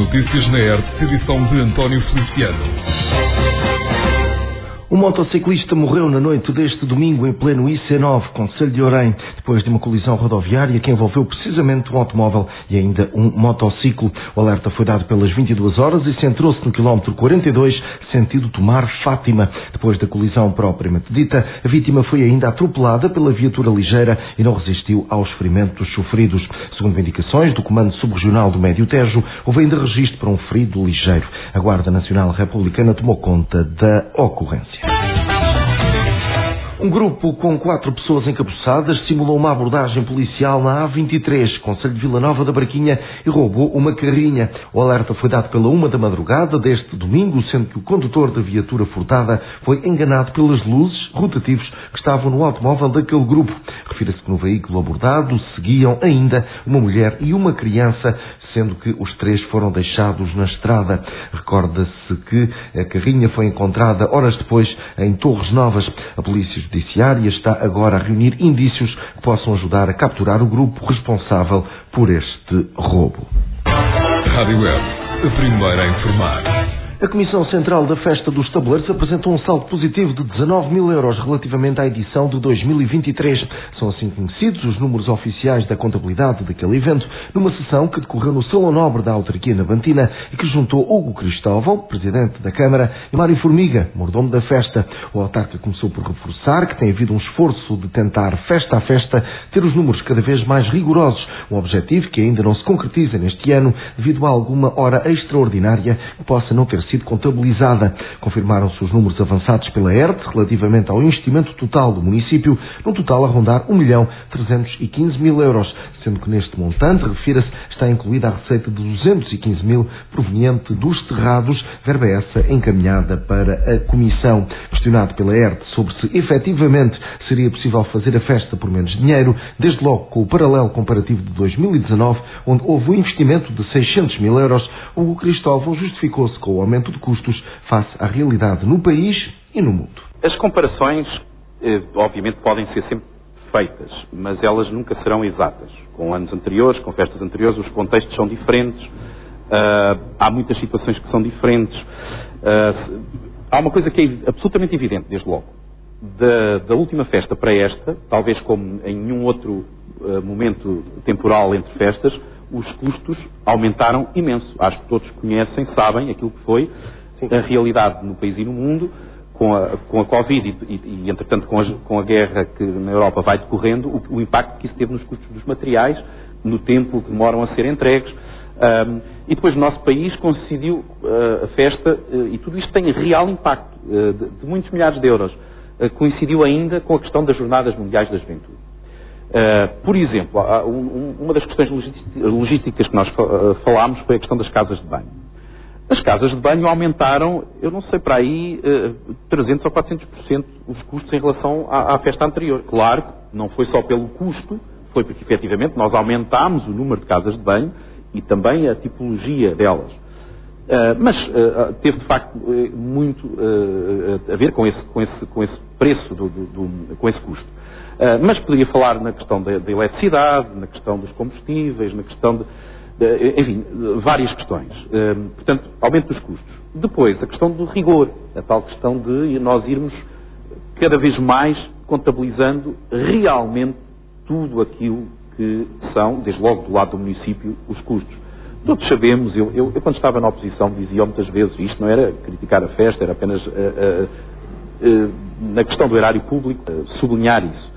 As notícias na ERT, edição de António Feliciano. Motociclista morreu na noite deste domingo em pleno IC9, Conselho de Orem, depois de uma colisão rodoviária que envolveu precisamente um automóvel e ainda um motociclo. O alerta foi dado pelas 22 horas e centrou-se no quilómetro 42, sentido Tomar Fátima. Depois da colisão propriamente dita, a vítima foi ainda atropelada pela viatura ligeira e não resistiu aos ferimentos sofridos. Segundo indicações do Comando Subregional do Médio Tejo, houve ainda registro para um ferido ligeiro. A Guarda Nacional Republicana tomou conta da ocorrência. Um grupo com quatro pessoas encapuçadas simulou uma abordagem policial na A23, Conselho de Vila Nova da Barquinha, e roubou uma carrinha. O alerta foi dado pela uma da madrugada deste domingo, sendo que o condutor da viatura furtada foi enganado pelas luzes rotativos que estavam no automóvel daquele grupo. Refira-se que no veículo abordado seguiam ainda uma mulher e uma criança sendo que os três foram deixados na estrada. Recorda-se que a carrinha foi encontrada horas depois em Torres Novas. A Polícia Judiciária está agora a reunir indícios que possam ajudar a capturar o grupo responsável por este roubo. Rádio Web, a primeira a informar. A Comissão Central da Festa dos Tabuleiros apresentou um saldo positivo de 19 mil euros relativamente à edição de 2023. São assim conhecidos os números oficiais da contabilidade daquele evento, numa sessão que decorreu no Salão Nobre da Autarquia na Bantina e que juntou Hugo Cristóvão, Presidente da Câmara, e Mário Formiga, mordomo da festa. O autarca começou por reforçar que tem havido um esforço de tentar, festa a festa, ter os números cada vez mais rigorosos, um objetivo que ainda não se concretiza neste ano devido a alguma hora extraordinária que possa não ter sido contabilizada. Confirmaram-se os números avançados pela ERT relativamente ao investimento total do município, no total a rondar 1 milhão 315 mil euros, sendo que neste montante, refira-se, está incluída a receita de 215 mil proveniente dos terrados, verba essa encaminhada para a Comissão. Questionado pela ERT sobre se efetivamente seria possível fazer a festa por menos dinheiro, desde logo com o paralelo comparativo de 2019, onde houve um investimento de 600 mil euros, o Cristóvão justificou-se com o aumento de custos face à realidade no país e no mundo. As comparações, eh, obviamente, podem ser sempre feitas, mas elas nunca serão exatas. Com anos anteriores, com festas anteriores, os contextos são diferentes, uh, há muitas situações que são diferentes. Uh, há uma coisa que é absolutamente evidente, desde logo. Da, da última festa para esta, talvez como em nenhum outro uh, momento temporal entre festas, os custos aumentaram imenso. Acho que todos conhecem, sabem aquilo que foi Sim. a realidade no país e no mundo, com a, com a Covid e, e, entretanto, com a, com a, guerra que na Europa vai decorrendo, o, o, impacto que isso teve nos custos dos materiais, no tempo que demoram a ser entregues. Um, e depois o nosso país coincidiu uh, a festa, uh, e tudo isto tem real impacto, uh, de, de, muitos milhares de euros. coincidiu ainda com a questão das Jornadas Mundiais da Juventude. Por exemplo, um, uma das questões logísticas que nós falámos foi a questão das casas de banho. As casas de banho aumentaram, eu não sei, para aí uh, 300 ou 400% os custos em relação à, à, festa anterior. Claro, não foi só pelo custo, foi porque efetivamente nós aumentámos o número de casas de banho e também a tipologia delas. Uh, mas uh, teve de facto muito a ver com esse, com esse, com esse preço, do, do, do, com esse custo. Uh, mas poderia falar na questão da, da, eletricidade, na questão dos combustíveis, na questão de enfim, várias questões. Uh, portanto, aumento dos custos. Depois, a questão do rigor, a tal questão de nós irmos cada vez mais contabilizando realmente tudo aquilo que são, desde logo do lado do município, os custos. Todos sabemos, eu, eu, eu quando estava na oposição dizia muitas vezes, isto não era criticar a festa, era apenas uh, na questão do erário público, sublinhar isso.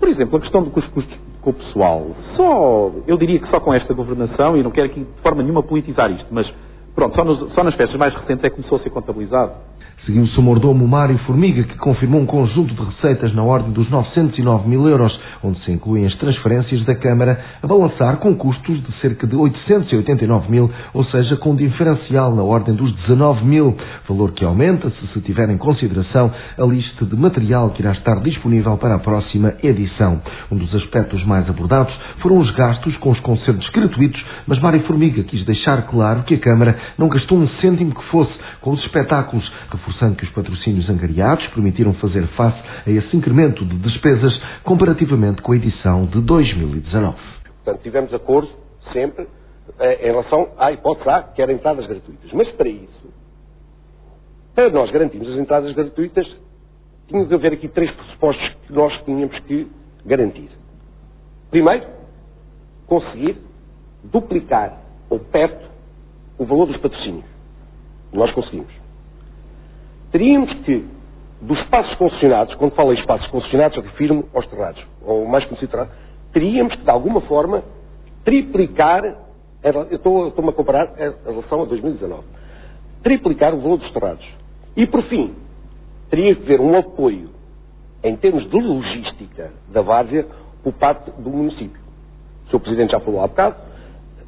Por exemplo, a questão dos custos com o pessoal. Só, eu diria que só com esta governação, e não quero aqui de forma nenhuma politizar isto, mas pronto, só, nos, só nas festas mais recentes é que começou a ser contabilizado. Seguiu-se o mordomo Mário Formiga, que confirmou um conjunto de receitas na ordem dos 909 mil euros, onde se incluem as transferências da Câmara, a balançar com custos de cerca de 889 mil, ou seja, com um diferencial na ordem dos 19 mil, valor que aumenta se se tiver em consideração a lista de material que irá estar disponível para a próxima edição. Um dos aspectos mais abordados foram os gastos com os concertos gratuitos, mas Mário Formiga quis deixar claro que a Câmara não gastou um cêntimo que fosse com os espetáculos, reforçando que os patrocínios angariados permitiram fazer face a esse incremento de despesas comparativamente com a edição de 2019. Portanto, tivemos acordo sempre em relação à hipótese A, que era entradas gratuitas. Mas para isso, para nós garantirmos as entradas gratuitas, tinha de haver aqui três pressupostos que nós tínhamos que garantir. Primeiro, conseguir duplicar ou perto o valor dos patrocínios. Nós conseguimos. Teríamos que, dos espaços concessionados, quando falo em espaços concessionados, eu refiro-me aos terrados, ou mais considerado, teríamos que, de alguma forma, triplicar, eu estou-me a comparar em relação a 2019, triplicar o valor dos terrados. E, por fim, teria que haver um apoio, em termos de logística da várzea, por parte do município. O Sr. Presidente já falou há bocado,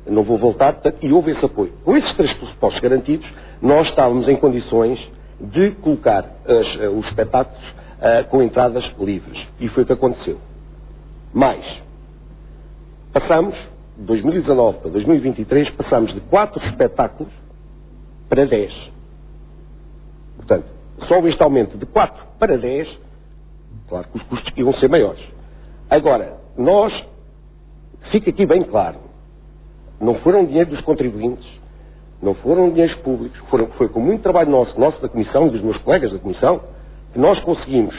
não vou voltar, e houve esse apoio. Com esses três pressupostos garantidos, nós estávamos em condições de colocar as, eh, os espetáculos uh, com entradas livres. E foi o que aconteceu. Mais, passamos, de 2019 para 2023, passamos de quatro espetáculos para 10. Portanto, só este aumento de 4 para 10, claro que os custos iam ser maiores. Agora, nós, fica aqui bem claro, não foram dinheiro dos contribuintes, não foram dinheiros públicos, foram, foi com muito trabalho nosso, nosso da Comissão, dos meus colegas da Comissão, que nós conseguimos,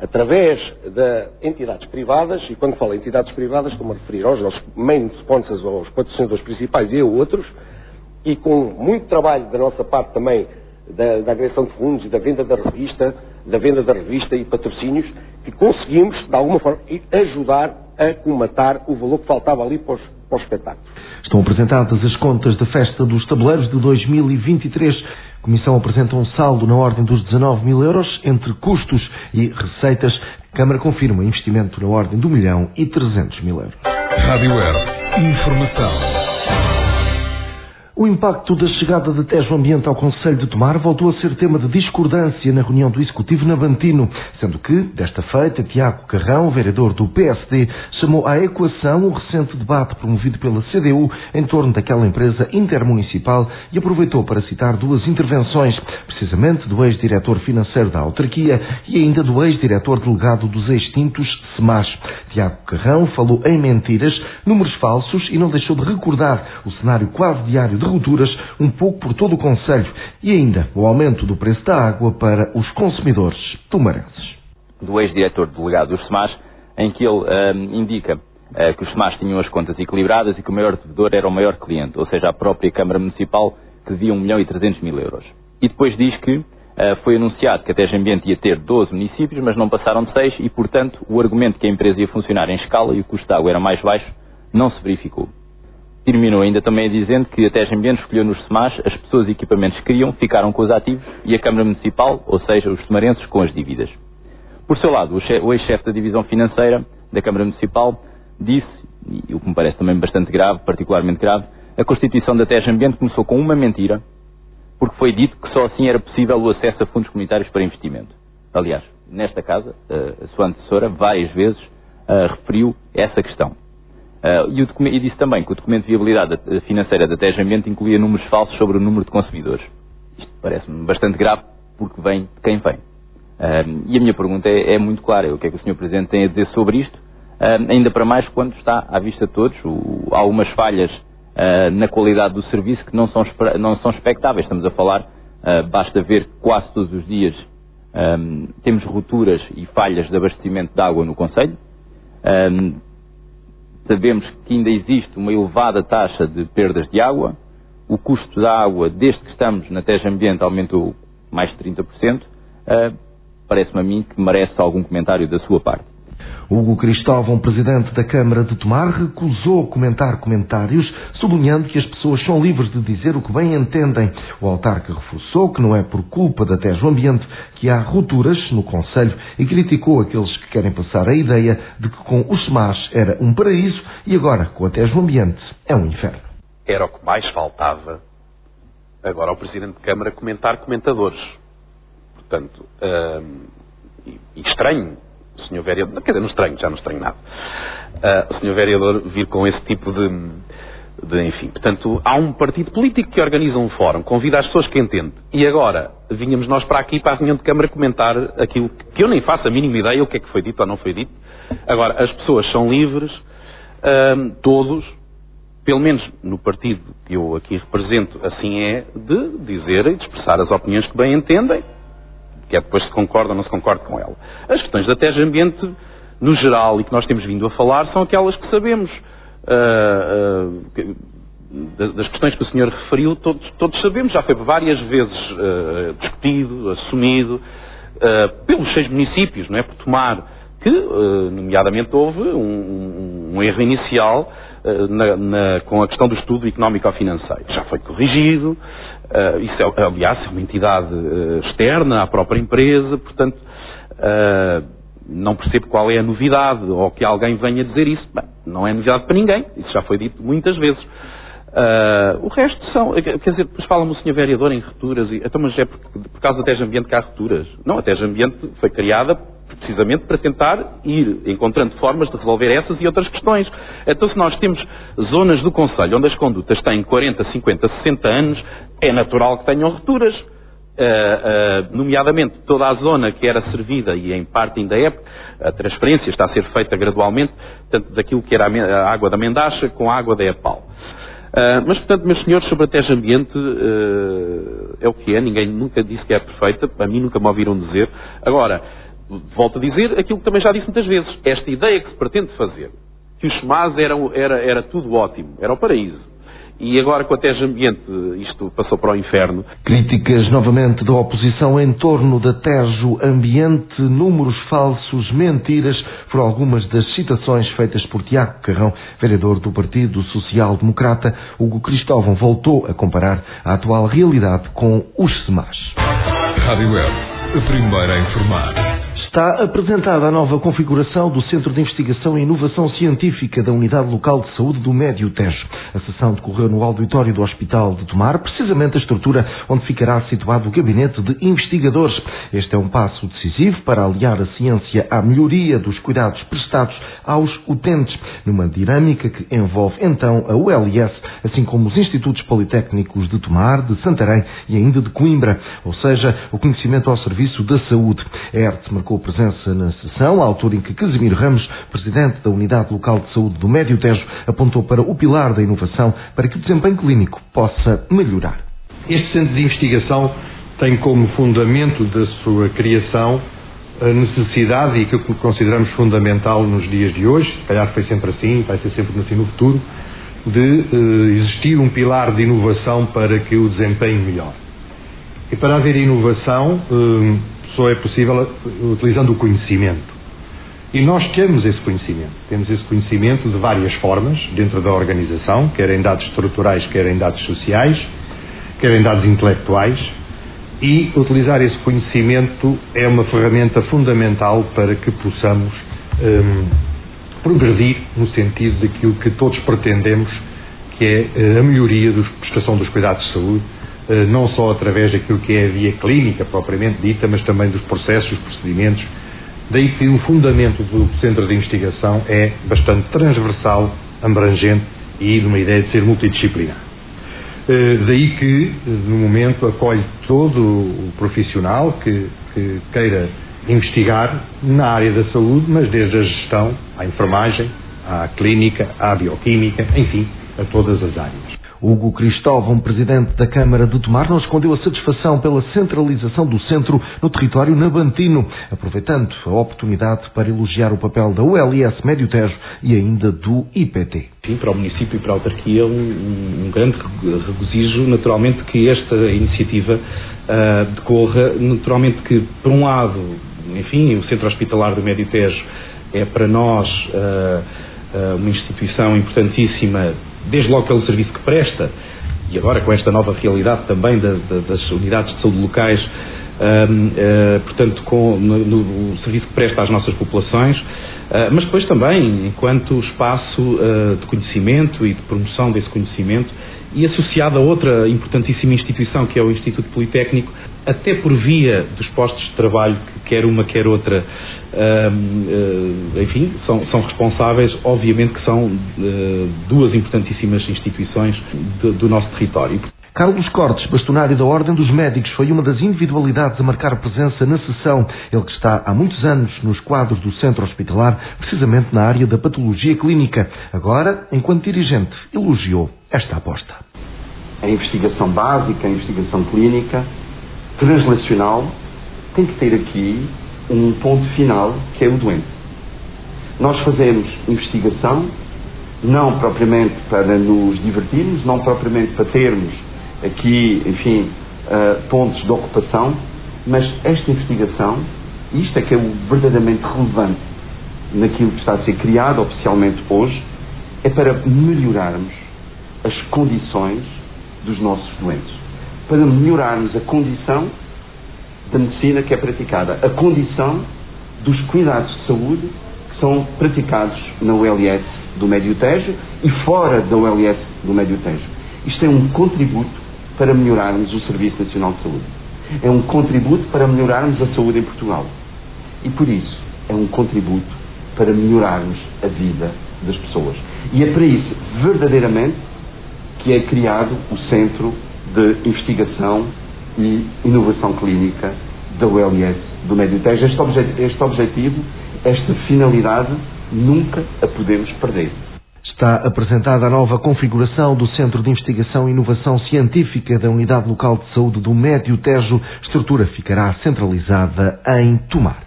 através de entidades privadas, e quando falo entidades privadas, estou-me a referir aos nossos main sponsors, aos patrocinadores principais e a outros, e com muito trabalho da nossa parte também, da, da agressão de fundos e da venda da revista, da venda da revista e patrocínios, que conseguimos, de alguma forma, ajudar a comatar o valor que faltava ali para os, para os espetáculos. Estão apresentadas as contas da Festa dos Tabuleiros de 2023. A Comissão apresenta um saldo na ordem dos 19 mil euros entre custos e receitas. A Câmara confirma investimento na ordem do milhão e 300 mil euros. Rádio Air. Informação. O impacto da chegada da Tejo Ambiente ao Conselho de Tomar voltou a ser tema de discordância na reunião do Executivo na Bantino, sendo que, desta feita, Tiago Carrão, vereador do PSD, chamou à equação o recente debate promovido pela CDU em torno daquela empresa intermunicipal e aproveitou para citar duas intervenções, precisamente do ex-diretor financeiro da autarquia e ainda do ex-diretor delegado dos extintos SEMAS. Tiago Carrão falou em mentiras, números falsos e não deixou de recordar o cenário quase diário de rupturas um pouco por todo o Conselho e ainda o aumento do preço da água para os consumidores tumarenses. Do ex-diretor delegado dos SEMAS, em que ele uh, indica uh, que os SEMAS tinham as contas equilibradas e que o maior devedor era o maior cliente, ou seja, a própria Câmara Municipal, que devia 1 milhão e 300 mil euros. E depois diz que foi anunciado que a Teja Ambiente ia ter 12 municípios, mas não passaram de 6 e, portanto, o argumento que a empresa ia funcionar em escala e o custo de água era mais baixo não se verificou. Terminou ainda também dizendo que a Teja Ambiente escolheu nos SEMAS as pessoas e equipamentos que queriam, ficaram com os ativos e a Câmara Municipal, ou seja, os tomarenses, com as dívidas. Por seu lado, o ex-chefe da Divisão Financeira da Câmara Municipal disse, e o que me parece também bastante grave, particularmente grave, a constituição da Teja Ambiente começou com uma mentira, porque foi dito que só assim era possível o acesso a fundos comunitários para investimento. Aliás, nesta casa, a sua antecessora várias vezes referiu essa questão. Uh, e, o e, disse também que o documento de viabilidade financeira da Teja Ambiente incluía números falsos sobre o número de consumidores. Isto parece-me bastante grave porque vem de quem vem. Uh, e a minha pergunta é, é, muito clara. O que é que o Sr. Presidente tem a dizer sobre isto? Uh, ainda para mais quando está à vista de todos. Há algumas falhas na qualidade do serviço que não são, não são expectáveis. Estamos a falar, basta ver quase todos os dias um, temos rupturas e falhas de abastecimento de água no Conselho. Um, Sabemos que ainda existe uma elevada taxa de perdas de água. O custo da água, desde que estamos na Teja Ambiente, aumentou mais de 30%. Uh, Parece-me a mim que merece algum comentário da sua parte. Hugo Cristóvão, presidente da Câmara de Tomar, recusou comentar comentários, sublinhando que as pessoas são livres de dizer o que bem entendem. O autarca reforçou que não é por culpa da Tejo Ambiente que há rupturas no Conselho e criticou aqueles que querem passar a ideia de que com os SEMAS era um paraíso e agora com a Tejo Ambiente é um inferno. Era o que mais faltava agora ao Presidente de Câmara comentar comentadores. Portanto, hum, estranho o senhor vereador, quer dizer, não estranho, já não estranho nada, uh, o senhor vereador vir com esse tipo de, de, enfim, portanto, há um partido político que organiza um fórum, convida as pessoas que entendem, e agora vinhamos nós para aqui, para a reunião de Câmara, comentar aquilo que eu nem faço a mínima ideia o que é que foi dito ou não foi dito. Agora, as pessoas são livres, uh, todos, pelo menos no partido que eu aqui represento, assim é de dizer e de expressar as opiniões que bem entendem, que é depois se concorda ou não se concorda com ela. As questões da Teja Ambiente, no geral, e que nós temos vindo a falar, são aquelas que sabemos. Uh, uh, das questões que o senhor referiu, todos, todos sabemos, já foi várias vezes uh, discutido, assumido, pelos seis municípios, não é? Por tomar que, nomeadamente, houve um, um erro inicial na, na, com a questão do estudo económico-financeiro. Já foi corrigido, uh, isso é, aliás, é uma entidade uh, externa à própria empresa, portanto, uh, não percebo qual é a novidade, ou que alguém venha dizer isso. Bem, não é novidade para ninguém, isso já foi dito muitas vezes. o resto são, quer dizer, depois fala-me o senhor vereador em rupturas, e, então, mas é por, por causa da TEJ Ambiente que há rupturas. Não, a TEJ Ambiente foi criada precisamente para tentar ir encontrando formas de resolver essas e outras questões. Então, se nós temos zonas do Conselho onde as condutas têm 40, 50, 60 anos, é natural que tenham rupturas. Uh, uh, nomeadamente toda a zona que era servida e em parte ainda é, a transferência está a ser feita gradualmente, tanto daquilo que era a, água da Mendacha com a água da EPAL. Uh, mas, portanto, meus senhores, sobre a Teja Ambiente é o que é, ninguém nunca disse que é perfeita, a mim nunca me ouviram dizer. Agora, volto a dizer aquilo que também já disse muitas vezes. Esta ideia que se pretende fazer, que os eram, era, era tudo ótimo, era o paraíso. E agora com a Teja Ambiente isto passou para o inferno. Críticas novamente da oposição em torno da Tejo Ambiente, números falsos, mentiras, foram algumas das citações feitas por Tiago Carrão, vereador do Partido Social Democrata. Hugo Cristóvão voltou a comparar a atual realidade com os SMAS. Rádio Web, a primeira a informar. Está apresentada a nova configuração do Centro de Investigação e Inovação Científica da Unidade Local de Saúde do Médio Tejo. A sessão decorreu no auditório do Hospital de Tomar, precisamente a estrutura onde ficará situado o gabinete de investigadores. Este é um passo decisivo para aliar a ciência à melhoria dos cuidados prestados aos utentes, numa dinâmica que envolve então a ULS, assim como os Institutos Politécnicos de Tomar, de Santarém e ainda de Coimbra, ou seja, o conhecimento ao serviço da saúde. A ERT marcou presença na sessão, à altura em que Casimiro Ramos, presidente da Unidade Local de Saúde do Médio Tejo, apontou para o pilar da inovação para que o desempenho clínico possa melhorar. Este centro de investigação tem como fundamento da sua criação a necessidade, e que consideramos fundamental nos dias de hoje, se calhar foi sempre assim, vai ser sempre assim no futuro, de uh, existir um pilar de inovação para que o desempenho melhore. E para haver inovação, uh, só é possível utilizando o conhecimento. E nós temos esse conhecimento. Temos esse conhecimento de várias formas dentro da organização, quer em dados estruturais, quer em dados sociais, quer em dados intelectuais. E utilizar esse conhecimento é uma ferramenta fundamental para que possamos um, progredir no sentido daquilo que todos pretendemos, que é eh, a melhoria da prestação dos cuidados de saúde eh, não só através daquilo que é a via clínica propriamente dita, mas também dos processos, dos procedimentos. Daí que o fundamento do Centro de Investigação é bastante transversal, abrangente e de uma ideia de ser multidisciplinar. Eh, daí que, no momento, acolhe todo o profissional que, que queira investigar na área da saúde, mas desde a gestão, à enfermagem, à clínica, à bioquímica, enfim, a todas as áreas. Hugo Cristóvão, presidente da Câmara de Tomar, não escondeu a satisfação pela centralização do centro no território nabantino, aproveitando a oportunidade para elogiar o papel da ULS Médio Tejo e ainda do IPT. Sim, para o município e para a autarquia um, um grande regozijo, naturalmente, que esta iniciativa uh, decorra, naturalmente que, por um lado, enfim, o Centro Hospitalar do Médio Tejo é para nós uh, uma instituição importantíssima desde logo pelo serviço que presta, e agora com esta nova realidade também da, da, das unidades de saúde locais, uh, eh, portanto, com no, no, o serviço que presta às nossas populações, uh, mas depois também enquanto espaço uh, de conhecimento e de promoção desse conhecimento e associado a outra importantíssima instituição que é o Instituto Politécnico, até por via dos postos de trabalho que quer uma quer outra uh, enfim, são, são, responsáveis, obviamente que são uh, duas importantíssimas instituições do, do nosso território. Carlos Cortes, bastonário da Ordem dos Médicos, foi uma das individualidades a marcar presença na sessão. Ele que está há muitos anos nos quadros do centro hospitalar, precisamente na área da patologia clínica. Agora, enquanto dirigente, elogiou esta aposta. A investigação básica, a investigação clínica, translacional, tem que ter aqui um ponto final que é o doente. Nós fazemos investigação não propriamente para nos divertirmos, não propriamente para termos aqui, enfim, uh, pontos de ocupação, mas esta investigação, isto é que é o verdadeiramente relevante naquilo que está a ser criado oficialmente hoje, é para melhorarmos as condições dos nossos doentes, para melhorarmos a condição da medicina que é praticada, a condição dos cuidados de saúde que são praticados na ULS do Médio Tejo e fora da ULS do Médio Tejo. Isto é um contributo para melhorarmos o Serviço Nacional de Saúde. É um contributo para melhorarmos a saúde em Portugal. E por isso, é um contributo para melhorarmos a vida das pessoas. E é para isso, verdadeiramente, que é criado o Centro de Investigação e Inovação Clínica da ULS do Médio Tejo. Este, este objetivo, esta finalidade, nunca a podemos perder. Está apresentada a nova configuração do Centro de Investigação e Inovação Científica da Unidade Local de Saúde do Médio Tejo. A estrutura ficará centralizada em Tomar.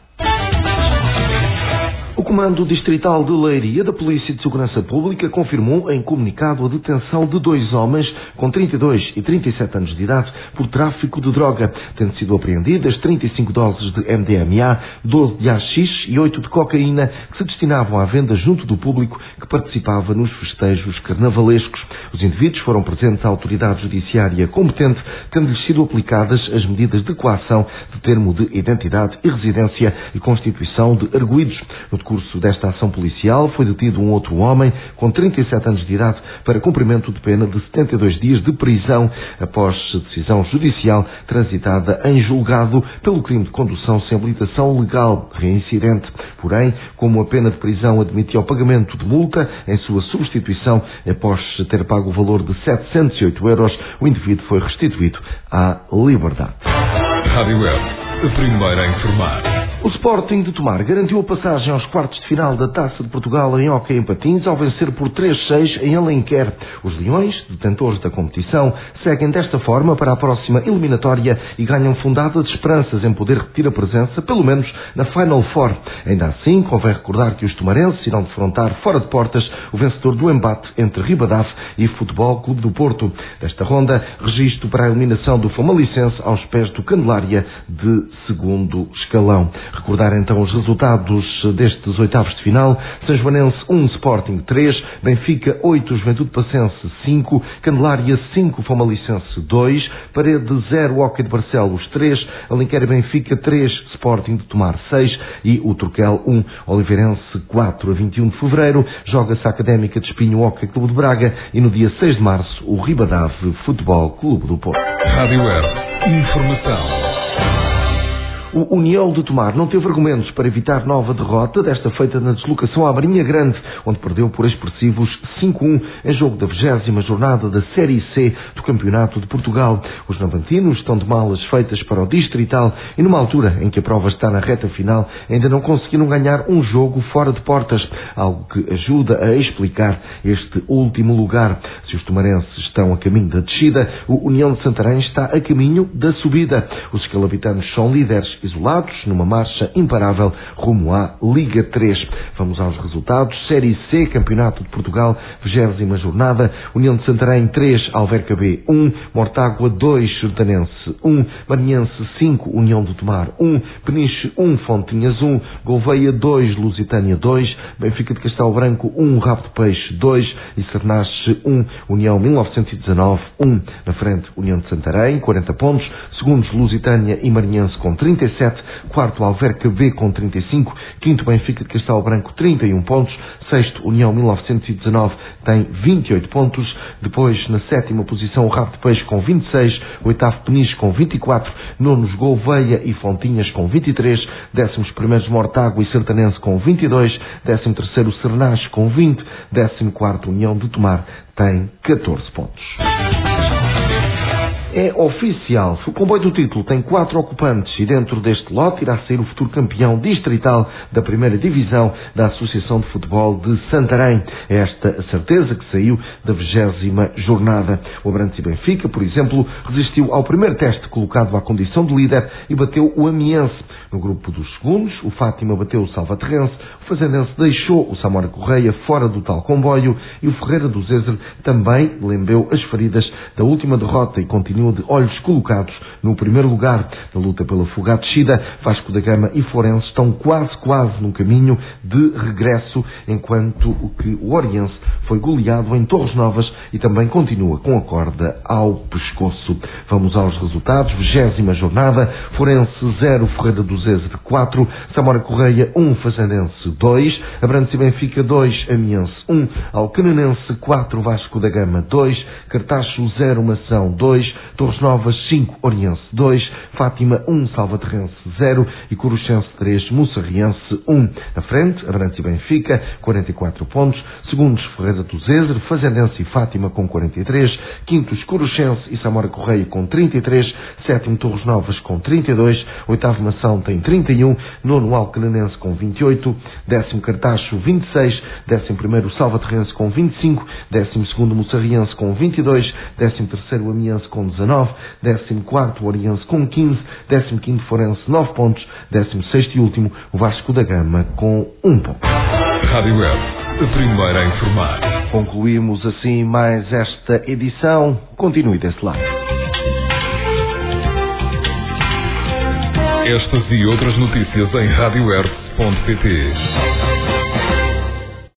Comando Distrital de Leiria da Polícia de Segurança Pública confirmou em comunicado a detenção de dois homens com 32 e 37 anos de idade por tráfico de droga, tendo sido apreendidas 35 doses de MDMA, 12 de AX e 8 de cocaína que se destinavam à venda junto do público que participava nos festejos carnavalescos. Os indivíduos foram presentes à autoridade judiciária competente, tendo-lhes sido aplicadas as medidas de coação de termo de identidade e residência e constituição de arguídos. No curso desta ação policial foi detido um outro homem com 37 anos de idade para cumprimento de pena de 72 dias de prisão após decisão judicial transitada em julgado pelo crime de condução sem habilitação legal reincidente. Porém, como a pena de prisão admitia o pagamento de multa em sua substituição após ter pago o valor de 708 euros, o indivíduo foi restituído à liberdade. Rádio Web, a primeira a informar. O Sporting de Tomar garantiu a passagem aos quartos de final da Taça de Portugal em Hockey em Patins ao vencer por 3-6 em Alenquer. Os Leões, detentores da competição, seguem desta forma para a próxima eliminatória e ganham fundadas esperanças em poder repetir a presença, pelo menos na Final Four. Ainda assim, convém recordar que os tomarenses irão defrontar fora de portas o vencedor do embate entre Ribadaf e Futebol Clube do Porto. Desta ronda, registro para a eliminação do Famalicense aos pés do Candelária de segundo escalão. Recordar então os resultados destes oitavos de final. São Joanense 1, Sporting 3, Benfica 8, Juventude Passense 5, Candelária 5, Fomalicense 2, Parede 0, Hockey de Barcelos 3, Alenquer Benfica 3, Sporting de Tomar 6 e o Turquel 1, Oliveirense 4 a 21 de fevereiro. Joga-se a Académica de Espinho Hockey Clube de Braga. E no dia 6 de março o Ribadave Futebol Clube do Porto. Rádio. Informação. O União de Tomar não teve argumentos para evitar nova derrota, desta feita na deslocação à Marinha Grande, onde perdeu por expressivos 5-1 em jogo da 20 jornada da Série C do Campeonato de Portugal. Os navantinos estão de malas feitas para o Distrital e numa altura em que a prova está na reta final ainda não conseguiram ganhar um jogo fora de portas, algo que ajuda a explicar este último lugar. Se os tomarenses estão a caminho da descida, o União de Santarém está a caminho da subida. Os escalavitanos são líderes isolados numa marcha imparável rumo à Liga 3. Vamos aos resultados. Série C, Campeonato de Portugal, 20 jornada. União de Santarém 3, Alverca B 1, Mortágua 2, Sertanense 1, Marinhense 5, União do Tomar 1, Peniche 1, Fontinhas 1, Gouveia 2, Lusitânia 2, Benfica de Castelo Branco 1, Rabo de Peixe 2 e Sernache 1, União 1919 1. Na frente, União de Santarém, 40 pontos. Segundos, Lusitânia e Marinhense com 36 37, quarto Alverca B com 35, quinto Benfica de Castelo Branco 31 pontos, sexto União 1919 tem 28 pontos, depois na sétima posição o Rabo de Peixe com 26, oitavo Peniche com 24, nonos Gouveia e Fontinhas com 23, décimos primeiros Mortágua e Sertanense com 22, décimo terceiro Sernache com 20, décimo quarto União de Tomar tem 14 pontos. É oficial. O comboio do título tem quatro ocupantes e dentro deste lote irá sair o futuro campeão distrital da primeira divisão da Associação de Futebol de Santarém. É esta certeza que saiu da vigésima jornada. O Abrantes e Benfica, por exemplo, resistiu ao primeiro teste colocado à condição de líder e bateu o Amiense. No grupo dos segundos, o Fátima bateu o Salvaterrense, Fazendense deixou o Samora Correia fora do tal comboio e o Ferreira do Zezer também lembeu as feridas da última derrota e continua de olhos colocados no primeiro lugar. Na luta pela fuga descida, Vasco da Gama e Forense estão quase, quase no caminho de regresso, enquanto o que o Oriense foi goleado em Torres Novas e também continua com a corda ao pescoço. Vamos aos resultados. Vigésima jornada, Forense 0, Ferreira do Zezer 4, Samora Correia 1, Fazendense 2, Abrantes e Benfica 2, Amiense 1, Alcanenense 4, Vasco da Gama 2, Cartacho 0, Mação 2, Torres Novas 5, Oriense 2, Fátima 1, Salvaterrense 0 e Coruchense 3, Mussarriense 1. Na frente, Abrantes e Benfica 44 pontos, segundos Ferreira do Zezer, Fazendense e Fátima com 43, quintos Coruchense e Samora Correia com 33, sétimo Torres Novas com 32, oitavo Mação tem 31, nono Alcanenense com 28, décimo Cartacho 26, décimo primeiro Salvaterrense com 25, décimo segundo Mussarriense com 22, décimo terceiro Amiense com 19, décimo quarto Oriense com 15, décimo quinto Forense 9 pontos, décimo sexto e último o Vasco da Gama com 1 ponto. Rádio Web, a primeira a informar. Concluímos assim mais esta edição. Continue desse lado. Estas e outras notícias em www.radiocultura.pt